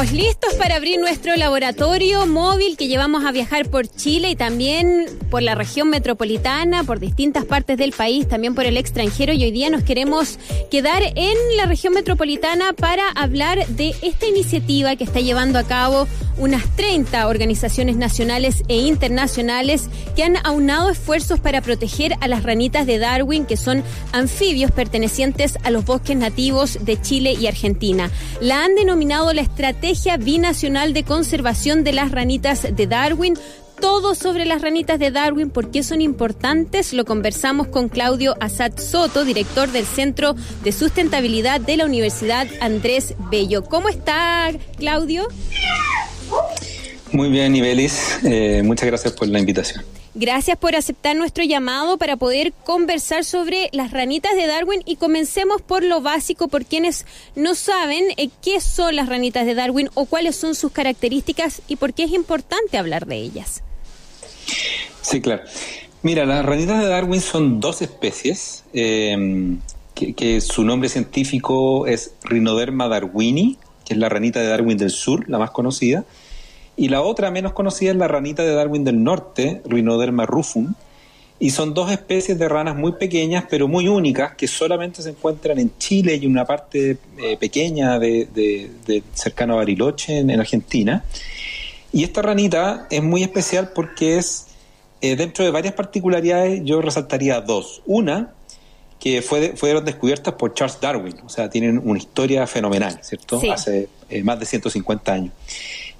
Estamos listos para abrir nuestro laboratorio móvil que llevamos a viajar por Chile y también por la región metropolitana, por distintas partes del país, también por el extranjero. Y hoy día nos queremos quedar en la región metropolitana para hablar de esta iniciativa que está llevando a cabo unas 30 organizaciones nacionales e internacionales que han aunado esfuerzos para proteger a las ranitas de Darwin, que son anfibios pertenecientes a los bosques nativos de Chile y Argentina. La han denominado la Estrategia Binacional de Conservación de las Ranitas de Darwin. Todo sobre las ranitas de Darwin, por qué son importantes, lo conversamos con Claudio Azad Soto, director del Centro de Sustentabilidad de la Universidad Andrés Bello. ¿Cómo está, Claudio? Muy bien, Ibelis. Eh, muchas gracias por la invitación. Gracias por aceptar nuestro llamado para poder conversar sobre las ranitas de Darwin y comencemos por lo básico, por quienes no saben eh, qué son las ranitas de Darwin o cuáles son sus características y por qué es importante hablar de ellas. Sí, claro. Mira, las ranitas de Darwin son dos especies, eh, que, su nombre científico es Rhinoderma darwini, que es la ranita de Darwin del sur, la más conocida, y la otra menos conocida es la ranita de Darwin del norte, Rhinoderma rufum, y son dos especies de ranas muy pequeñas pero muy únicas que solamente se encuentran en Chile y una parte eh, pequeña de, cercano a Bariloche en, Argentina. Y esta ranita es muy especial porque es, eh, dentro de varias particularidades, yo resaltaría dos. Una, que fue, fueron descubiertas por Charles Darwin, o sea, tienen una historia fenomenal, ¿cierto? Hace eh, más de 150 años.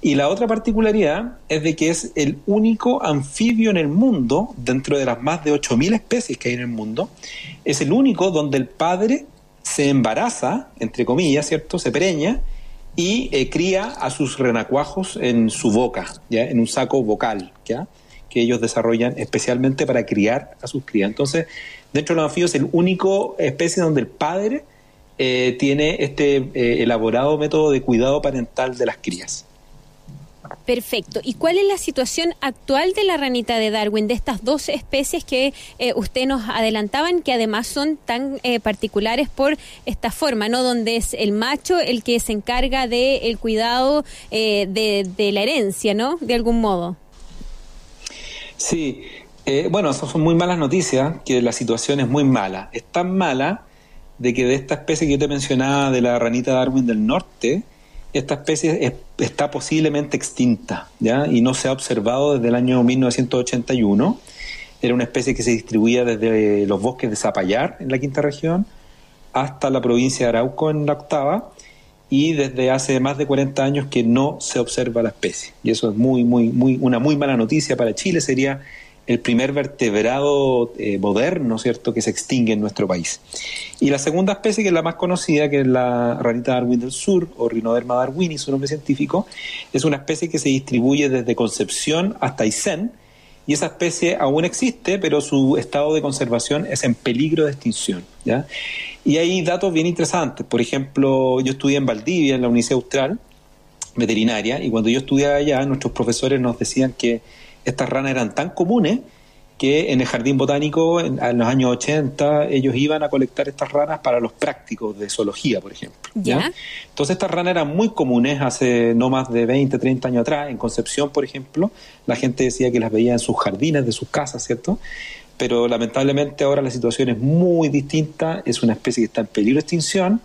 Y la otra particularidad es de que es el único anfibio en el mundo, dentro de las más de 8.000 especies que hay en el mundo, es el único donde el padre se embaraza, entre comillas, ¿cierto? Se pereña y eh, cría a sus renacuajos en su boca, ¿ya? En un saco vocal, ¿ya? Que ellos desarrollan especialmente para criar a sus crías. Entonces, dentro de los anfibios es el único especie donde el padre eh, tiene este eh, elaborado método de cuidado parental de las crías. Perfecto. ¿Y cuál es la situación actual de la ranita de Darwin, de estas dos especies que eh, usted nos adelantaban, que además son tan particulares por esta forma, ¿no? Donde es el macho el que se encarga del cuidado de, de, la herencia, ¿no? De algún modo. Sí, eh, bueno, esas son muy malas noticias, que la situación es muy mala. Es tan mala de que de esta especie que yo te mencionaba, de la ranita Darwin del norte, esta especie está posiblemente extinta, ¿ya? Y no se ha observado desde el año 1981. Era una especie que se distribuía desde los bosques de Zapallar, en la quinta región, hasta la provincia de Arauco, en la octava, y desde hace más de 40 años que no se observa la especie. Y eso es muy, muy, muy, una muy mala noticia para Chile. Sería el primer vertebrado eh, moderno, ¿cierto?, que se extingue en nuestro país. Y la segunda especie, que es la más conocida, que es la ranita Darwin del Sur, o Rhinoderma darwini, su nombre científico, es una especie que se distribuye desde Concepción hasta Aysén, y esa especie aún existe, pero su estado de conservación es en peligro de extinción. ¿ya? Y hay datos bien interesantes. Por ejemplo, yo estudié en Valdivia, en la Universidad Austral, veterinaria, y cuando yo estudiaba allá, nuestros profesores nos decían que estas ranas eran tan comunes que en el jardín botánico, en, los años 80, ellos iban a colectar estas ranas para los prácticos de zoología, por ejemplo. ¿ya? Entonces estas ranas eran muy comunes hace no más de 20, 30 años atrás. En Concepción, por ejemplo, la gente decía que las veía en sus jardines de sus casas, ¿cierto? Pero lamentablemente ahora la situación es muy distinta, es una especie que está en peligro de extinción.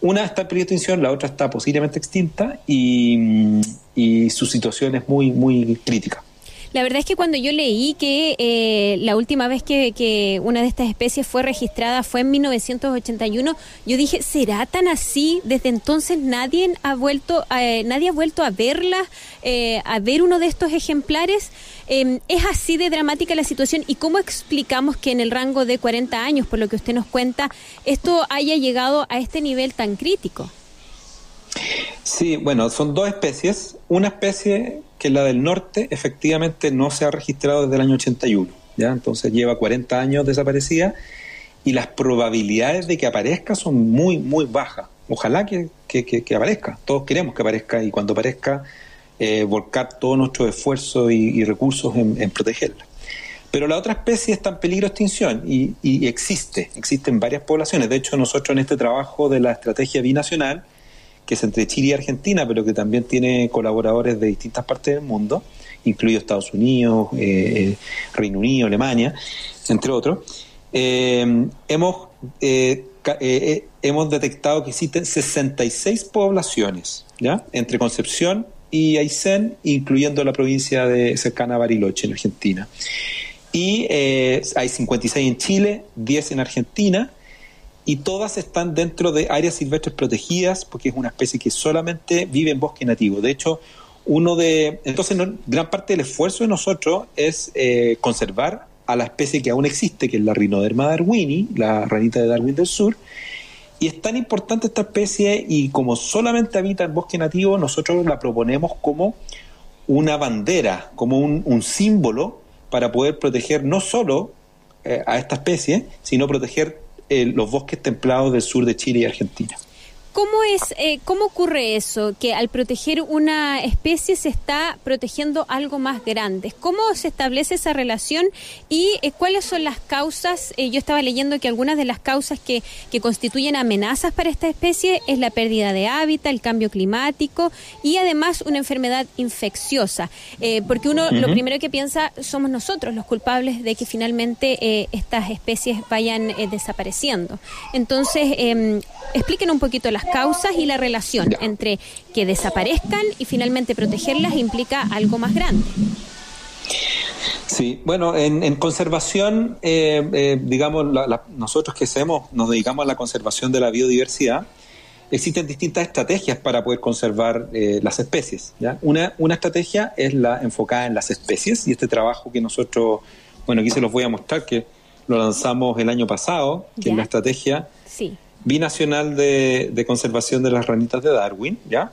Una está en peligro de extinción, la otra está posiblemente extinta y, y su situación es muy, muy crítica. La verdad es que cuando yo leí que eh, la última vez que, una de estas especies fue registrada fue en 1981, yo dije, ¿será tan así? Desde entonces nadie ha vuelto, eh, nadie ha vuelto a verla, eh, a ver uno de estos ejemplares. Em, ¿Es así de dramática la situación? ¿Y cómo explicamos que en el rango de 40 años, por lo que usted nos cuenta, esto haya llegado a este nivel tan crítico? Sí, bueno, son dos especies. Una especie que la del norte efectivamente no se ha registrado desde el año 81, ¿ya? Entonces lleva 40 años desaparecida y las probabilidades de que aparezca son muy, muy bajas. Ojalá que, aparezca, todos queremos que aparezca y cuando aparezca eh, volcar todo nuestro esfuerzo y, recursos en, protegerla. Pero la otra especie está en peligro de extinción y, y existe, existen varias poblaciones. De hecho, nosotros en este trabajo de la estrategia binacional, que es entre Chile y Argentina, pero que también tiene colaboradores de distintas partes del mundo, incluido Estados Unidos, eh, Reino Unido, Alemania, entre otros. hemos, hemos detectado que existen 66 poblaciones, ¿ya? Entre Concepción y Aysén, incluyendo la provincia de cercana a Bariloche, en Argentina. Y eh, hay 56 en Chile, 10 en Argentina, y todas están dentro de áreas silvestres protegidas, porque es una especie que solamente vive en bosque nativo. De hecho, uno de. Entonces, gran parte del esfuerzo de nosotros es eh, conservar a la especie que aún existe, que es la Rhinoderma darwini, la ranita de Darwin del Sur, y es tan importante esta especie y como solamente habita en bosque nativo, nosotros la proponemos como una bandera, como un, símbolo para poder proteger no solo eh, a esta especie, sino proteger eh, los bosques templados del sur de Chile y Argentina. ¿Cómo, es, eh, ¿Cómo ocurre eso? Que al proteger una especie se está protegiendo algo más grande. ¿Cómo se establece esa relación y eh, cuáles son las causas? Eh, yo estaba leyendo que algunas de las causas que, que, constituyen amenazas para esta especie es la pérdida de hábitat, el cambio climático y además una enfermedad infecciosa. porque uno lo primero que piensa somos nosotros los culpables de que finalmente estas especies vayan desapareciendo. Entonces, em, expliquen un poquito las causas y la relación entre que desaparezcan y finalmente protegerlas implica algo más grande. Sí, bueno, en, conservación, eh, eh, digamos, nosotros que hacemos, nos dedicamos a la conservación de la biodiversidad, existen distintas estrategias para poder conservar eh, las especies. Una, una estrategia es la enfocada en las especies y este trabajo que nosotros, bueno, aquí se los voy a mostrar, que lo lanzamos el año pasado, que es la estrategia sí binacional de, de, conservación de las ranitas de Darwin, ¿ya?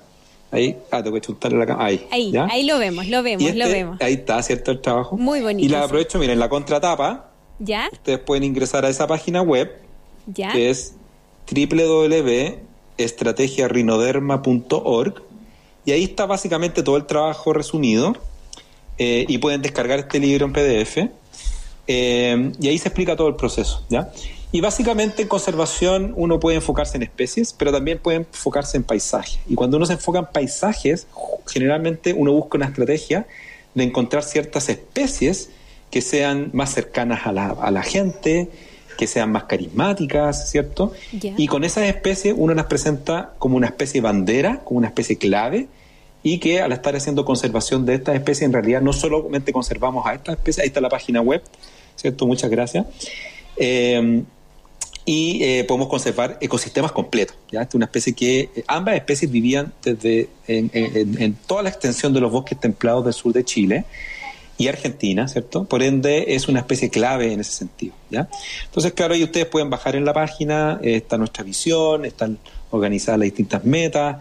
Ahí, ah, te voy a chuntar la cámara. Ahí, ahí, ahí, lo vemos, lo vemos, lo este, vemos. Ahí está, ¿cierto? El trabajo. Muy bonito. Y la aprovecho, miren, la contratapa. ¿Ya? Ustedes pueden ingresar a esa página web. ¿Ya? Que es www.estrategiarinoderma.org. Y ahí está básicamente todo el trabajo resumido. Eh, y pueden descargar este libro en PDF. Eh, y ahí se explica todo el proceso, ¿ya? Y básicamente en conservación uno puede enfocarse en especies, pero también puede enfocarse en paisajes. Y cuando uno se enfoca en paisajes, generalmente uno busca una estrategia de encontrar ciertas especies que sean más cercanas a la, a la gente, que sean más carismáticas, ¿cierto? Y con esas especies uno las presenta como una especie bandera, como una especie clave, y que al estar haciendo conservación de estas especies, en realidad no solamente conservamos a estas especies, ahí está la página web, ¿cierto? Muchas gracias. Eh, y eh, podemos conservar ecosistemas completos. ¿ya? es una especie que eh, ambas especies vivían desde en, toda la extensión de los bosques templados del sur de Chile y Argentina, ¿cierto? Por ende es una especie clave en ese sentido. ¿ya? Entonces, claro, ahí ustedes pueden bajar en la página, eh, está nuestra visión, están organizadas las distintas metas.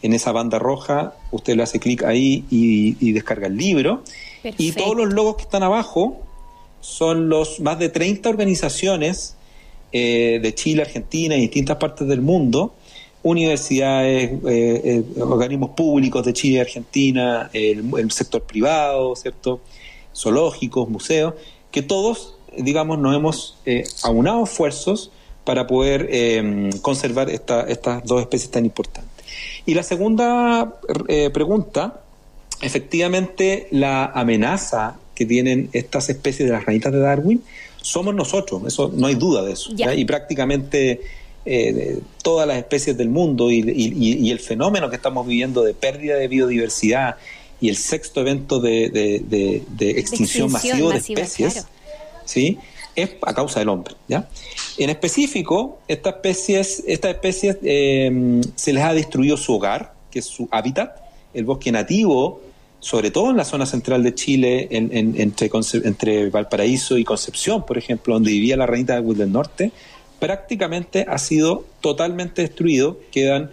En esa banda roja, usted le hace clic ahí y, descarga el libro. Y todos los logos que están abajo son los más de 30 organizaciones eh, de Chile, Argentina y distintas partes del mundo, universidades, eh, eh, organismos públicos de Chile y Argentina, el, sector privado, ¿cierto? zoológicos, museos, que todos, digamos, nos hemos aunado esfuerzos para poder conservar estas dos especies tan importantes. Y la segunda pregunta, efectivamente, la amenaza que tienen estas especies de las ranitas de Darwin somos nosotros, eso no hay duda de eso. Y prácticamente eh, todas las especies del mundo y, el fenómeno que estamos viviendo de pérdida de biodiversidad y el sexto evento de, extinción, masiva de especies, ¿sí? es a causa del hombre. ¿ya? En específico, estas especies, estas especies eh, se les ha destruido su hogar, que es su hábitat, el bosque nativo sobre todo en la zona central de Chile, entre, entre, Valparaíso y Concepción, por ejemplo, donde vivía la reinita de del Norte, prácticamente ha sido totalmente destruido. Quedan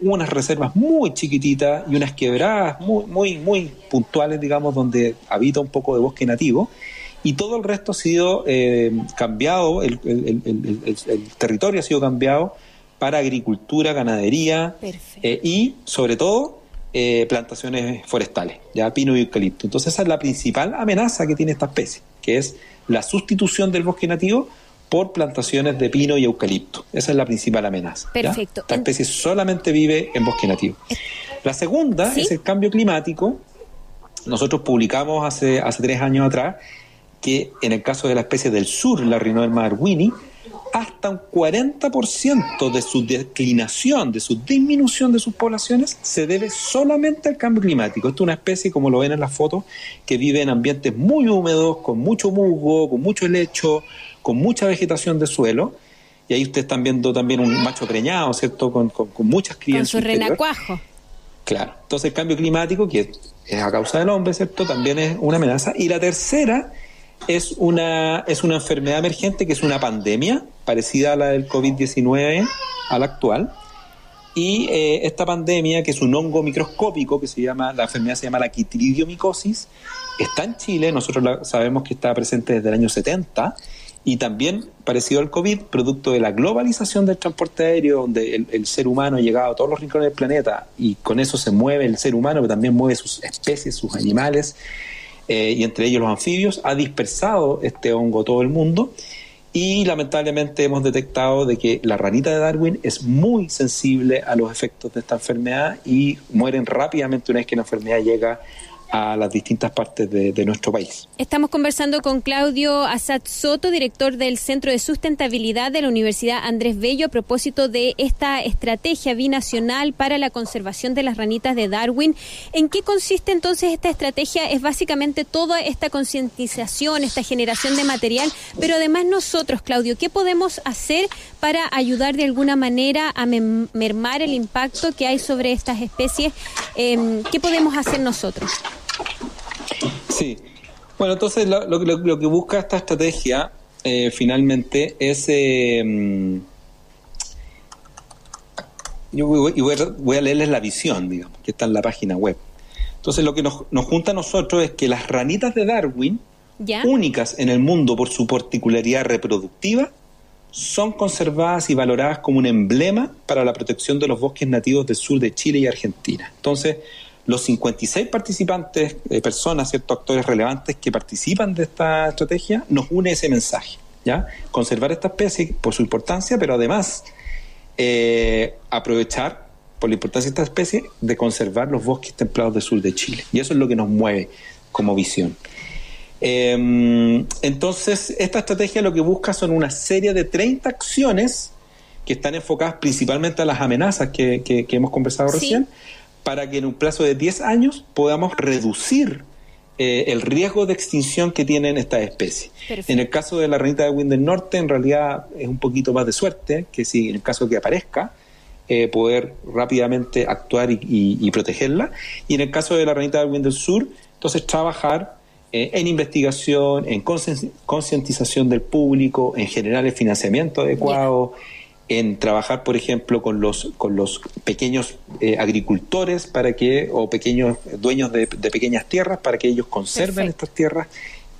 unas reservas muy chiquititas y unas quebradas muy, muy, muy puntuales, digamos, donde habita un poco de bosque nativo. Y todo el resto ha sido eh, cambiado, el, territorio ha sido cambiado para agricultura, ganadería eh, y, sobre todo, eh, plantaciones forestales, ya pino y eucalipto. Entonces esa es la principal amenaza que tiene esta especie, que es la sustitución del bosque nativo por plantaciones de pino y eucalipto. Esa es la principal amenaza. Perfecto. Esta especie solamente vive en bosque nativo. La segunda es el cambio climático. Nosotros publicamos hace, hace tres años atrás que en el caso de la especie del sur, la Rhinoderma darwini, hasta un 40% de su declinación, de su disminución de sus poblaciones, se debe solamente al cambio climático. Esto es una especie, como lo ven en las fotos, que vive en ambientes muy húmedos, con mucho musgo, con mucho helecho, con mucha vegetación de suelo. Y ahí ustedes están viendo también un macho preñado, ¿cierto? Con, muchas crías. Con su renacuajo. Claro. Entonces el cambio climático, que es a causa del hombre, ¿cierto? También es una amenaza. Y la tercera es una, es una enfermedad emergente que es una pandemia parecida a la del COVID-19, a la actual. Y eh, esta pandemia, que es un hongo microscópico, que se llama, la enfermedad se llama la quitridiomicosis, está en Chile, nosotros sabemos que está presente desde el año 70, y también parecido al COVID, producto de la globalización del transporte aéreo, donde el, el, ser humano ha llegado a todos los rincones del planeta y con eso se mueve el ser humano, pero también mueve sus especies, sus animales, eh, y entre ellos los anfibios, ha dispersado este hongo todo el mundo y lamentablemente hemos detectado de que la ranita de Darwin es muy sensible a los efectos de esta enfermedad y mueren rápidamente una vez que la enfermedad llega a las distintas partes de, nuestro país. Estamos conversando con Claudio Asad Soto, director del Centro de Sustentabilidad de la Universidad Andrés Bello, a propósito de esta estrategia binacional para la conservación de las ranitas de Darwin. ¿En qué consiste entonces esta estrategia? Es básicamente toda esta concientización, esta generación de material, pero además nosotros, Claudio, ¿qué podemos hacer para ayudar de alguna manera a mermar el impacto que hay sobre estas especies? Em, ¿Qué podemos hacer nosotros? Sí. Bueno, entonces lo, lo, que busca esta estrategia eh, finalmente es... Eh, yo voy, a, leerles la visión, digamos, que está en la página web. Entonces lo que nos, junta a nosotros es que las ranitas de Darwin, únicas en el mundo por su particularidad reproductiva, son conservadas y valoradas como un emblema para la protección de los bosques nativos del sur de Chile y Argentina. Entonces, los 56 participantes, eh, personas, ciertos actores relevantes que participan de esta estrategia, nos une ese mensaje. ¿ya? Conservar esta especie por su importancia, pero además eh, aprovechar por la importancia de esta especie de conservar los bosques templados del sur de Chile. Y eso es lo que nos mueve como visión. Em, entonces, esta estrategia lo que busca son una serie de 30 acciones que están enfocadas principalmente a las amenazas que, que, hemos conversado recién, para que en un plazo de 10 años podamos reducir eh, el riesgo de extinción que tienen estas especies. En el caso de la ranita de Wind del Norte, en realidad es un poquito más de suerte, que si en el caso de que aparezca, eh, poder rápidamente actuar y, protegerla. Y en el caso de la ranita de Wind del Sur, entonces trabajar eh, en investigación, en concientización del público, en generar el financiamiento adecuado en trabajar, por ejemplo, con los, con los pequeños eh, agricultores para que, o pequeños dueños de, pequeñas tierras para que ellos conserven estas tierras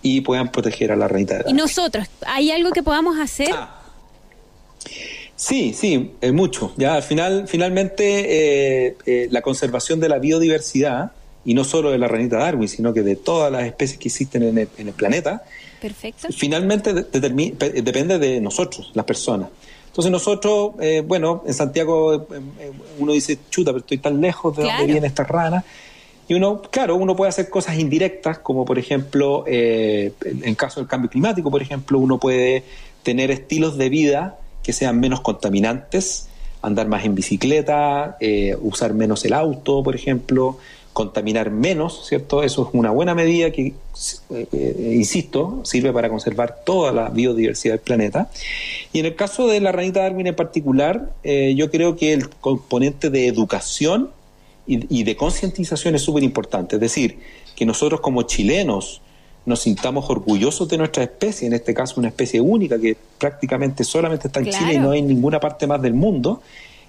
y puedan proteger a la ranita de ¿Y nosotros? ¿Hay algo que podamos hacer? Ah. Sí, sí, eh, mucho. Ya al final, finalmente, eh, la conservación de la biodiversidad, y no solo de la ranita Darwin, sino que de todas las especies que existen en el, en el planeta, Perfecto. finalmente depende de nosotros, las personas. Entonces nosotros, eh, bueno, en Santiago eh, eh, uno dice, chuta, pero estoy tan lejos de donde viene esta rana. Y uno, claro, uno puede hacer cosas indirectas, como por ejemplo, en caso del cambio climático, por ejemplo, uno puede tener estilos de vida que sean menos contaminantes, andar más en bicicleta, usar menos el auto, por ejemplo, contaminar menos, ¿cierto? Eso es una buena medida que, eh, insisto, sirve para conservar toda la biodiversidad del planeta. Y en el caso de la ranita Darwin en particular, eh, yo creo que el componente de educación y, de concientización es súper importante. Es decir, que nosotros como chilenos nos sintamos orgullosos de nuestra especie, en este caso una especie única que prácticamente solamente está en Chile y no hay en ninguna parte más del mundo,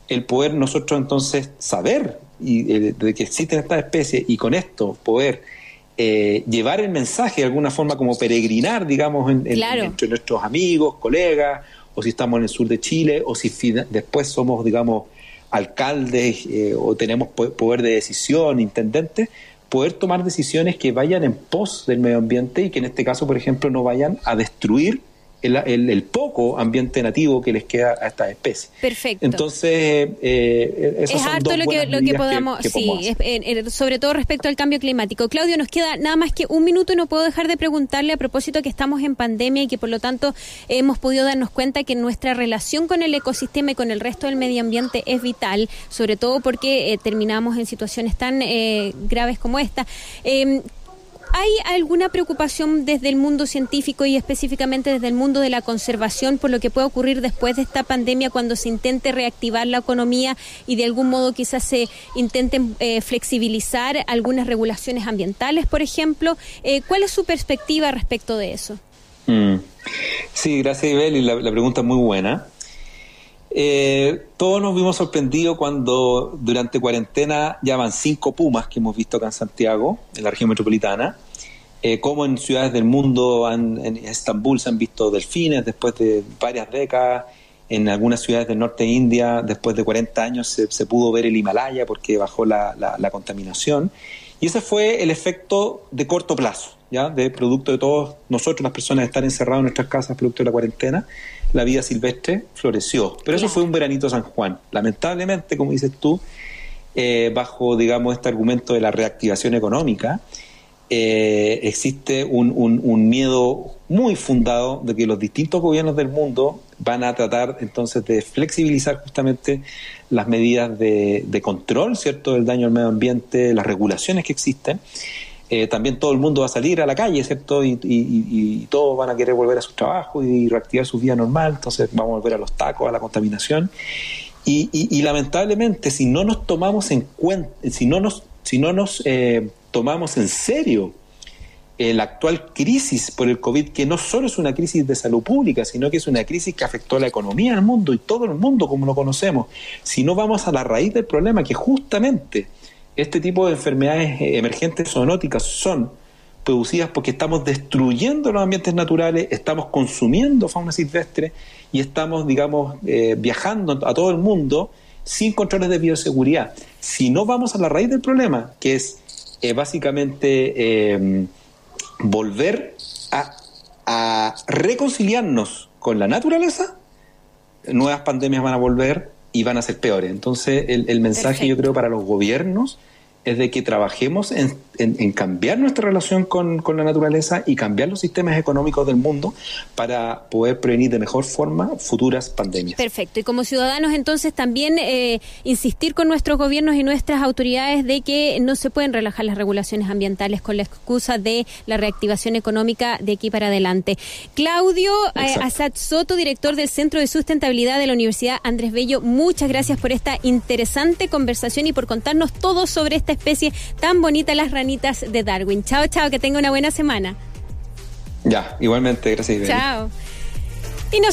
el poder nosotros entonces saber y, eh, de que existen estas especies y con esto poder eh, llevar el mensaje de alguna forma como peregrinar, digamos, entre nuestros amigos, colegas, o si estamos en el sur de Chile, o si después somos, digamos, alcaldes eh, o tenemos poder de decisión, intendentes, poder tomar decisiones que vayan en pos del medio ambiente y que en este caso, por ejemplo, no vayan a destruir el, poco ambiente nativo que les queda a estas especies. Perfecto. Entonces, eh, es harto lo que, lo que podamos, sí, sobre todo respecto al cambio climático. Claudio, nos queda nada más que un minuto y no puedo dejar de preguntarle a propósito que estamos en pandemia y que por lo tanto hemos podido darnos cuenta que nuestra relación con el ecosistema y con el resto del medio ambiente es vital, sobre todo porque eh, terminamos en situaciones tan eh, graves como esta. ¿Hay alguna preocupación desde el mundo científico y específicamente desde el mundo de la conservación por lo que puede ocurrir después de esta pandemia cuando se intente reactivar la economía y de algún modo quizás se intenten eh, flexibilizar algunas regulaciones ambientales, por ejemplo? Eh, ¿Cuál es su perspectiva respecto de eso? Mm. Sí, gracias Ibel, y la, pregunta es muy buena. Eh, todos nos vimos sorprendidos cuando durante cuarentena ya van cinco pumas que hemos visto acá en Santiago, en la región metropolitana, eh, como en ciudades del mundo, en Estambul se han visto delfines después de varias décadas, en algunas ciudades del norte de India, después de 40 años, se, pudo ver el Himalaya porque bajó la, contaminación. Y ese fue el efecto de corto plazo, ¿ya? de producto de todos nosotros, las personas, estar encerrados en nuestras casas, producto de la cuarentena. La vida silvestre floreció. Pero eso fue un veranito San Juan. Lamentablemente, como dices tú, eh, bajo, digamos, este argumento de la reactivación económica, eh, existe un, miedo muy fundado de que los distintos gobiernos del mundo van a tratar entonces de flexibilizar justamente las medidas de, control, ¿cierto?, del daño al medio ambiente, las regulaciones que existen. Eh, también todo el mundo va a salir a la calle, ¿cierto? Y, todos van a querer volver a su trabajo y reactivar su vida normal, entonces vamos a volver a los tacos, a la contaminación. Y, lamentablemente, si no nos tomamos en cuenta, si no nos, si no nos eh, tomamos en serio la actual crisis por el COVID, que no solo es una crisis de salud pública, sino que es una crisis que afectó a la economía del mundo y todo el mundo como lo conocemos, si no vamos a la raíz del problema, que justamente este tipo de enfermedades eh, emergentes zoonóticas son producidas porque estamos destruyendo los ambientes naturales, estamos consumiendo fauna silvestre y estamos, digamos, eh, viajando a todo el mundo sin controles de bioseguridad. Si no vamos a la raíz del problema, que es eh, básicamente eh, volver a, reconciliarnos con la naturaleza, nuevas pandemias van a volver y van a ser peores. Entonces, el, mensaje yo creo para los gobiernos es de que trabajemos en, cambiar nuestra relación con, la naturaleza y cambiar los sistemas económicos del mundo para poder prevenir de mejor forma futuras pandemias. Perfecto. Y como ciudadanos entonces también eh, insistir con nuestros gobiernos y nuestras autoridades de que no se pueden relajar las regulaciones ambientales con la excusa de la reactivación económica de aquí para adelante. Claudio eh, Asad Soto, director del Centro de Sustentabilidad de la Universidad Andrés Bello, muchas gracias por esta interesante conversación y por contarnos todo sobre esta especie tan bonita, las ranitas de Darwin. Chao, chao, que tenga una buena semana. Ya, igualmente, gracias. Chao.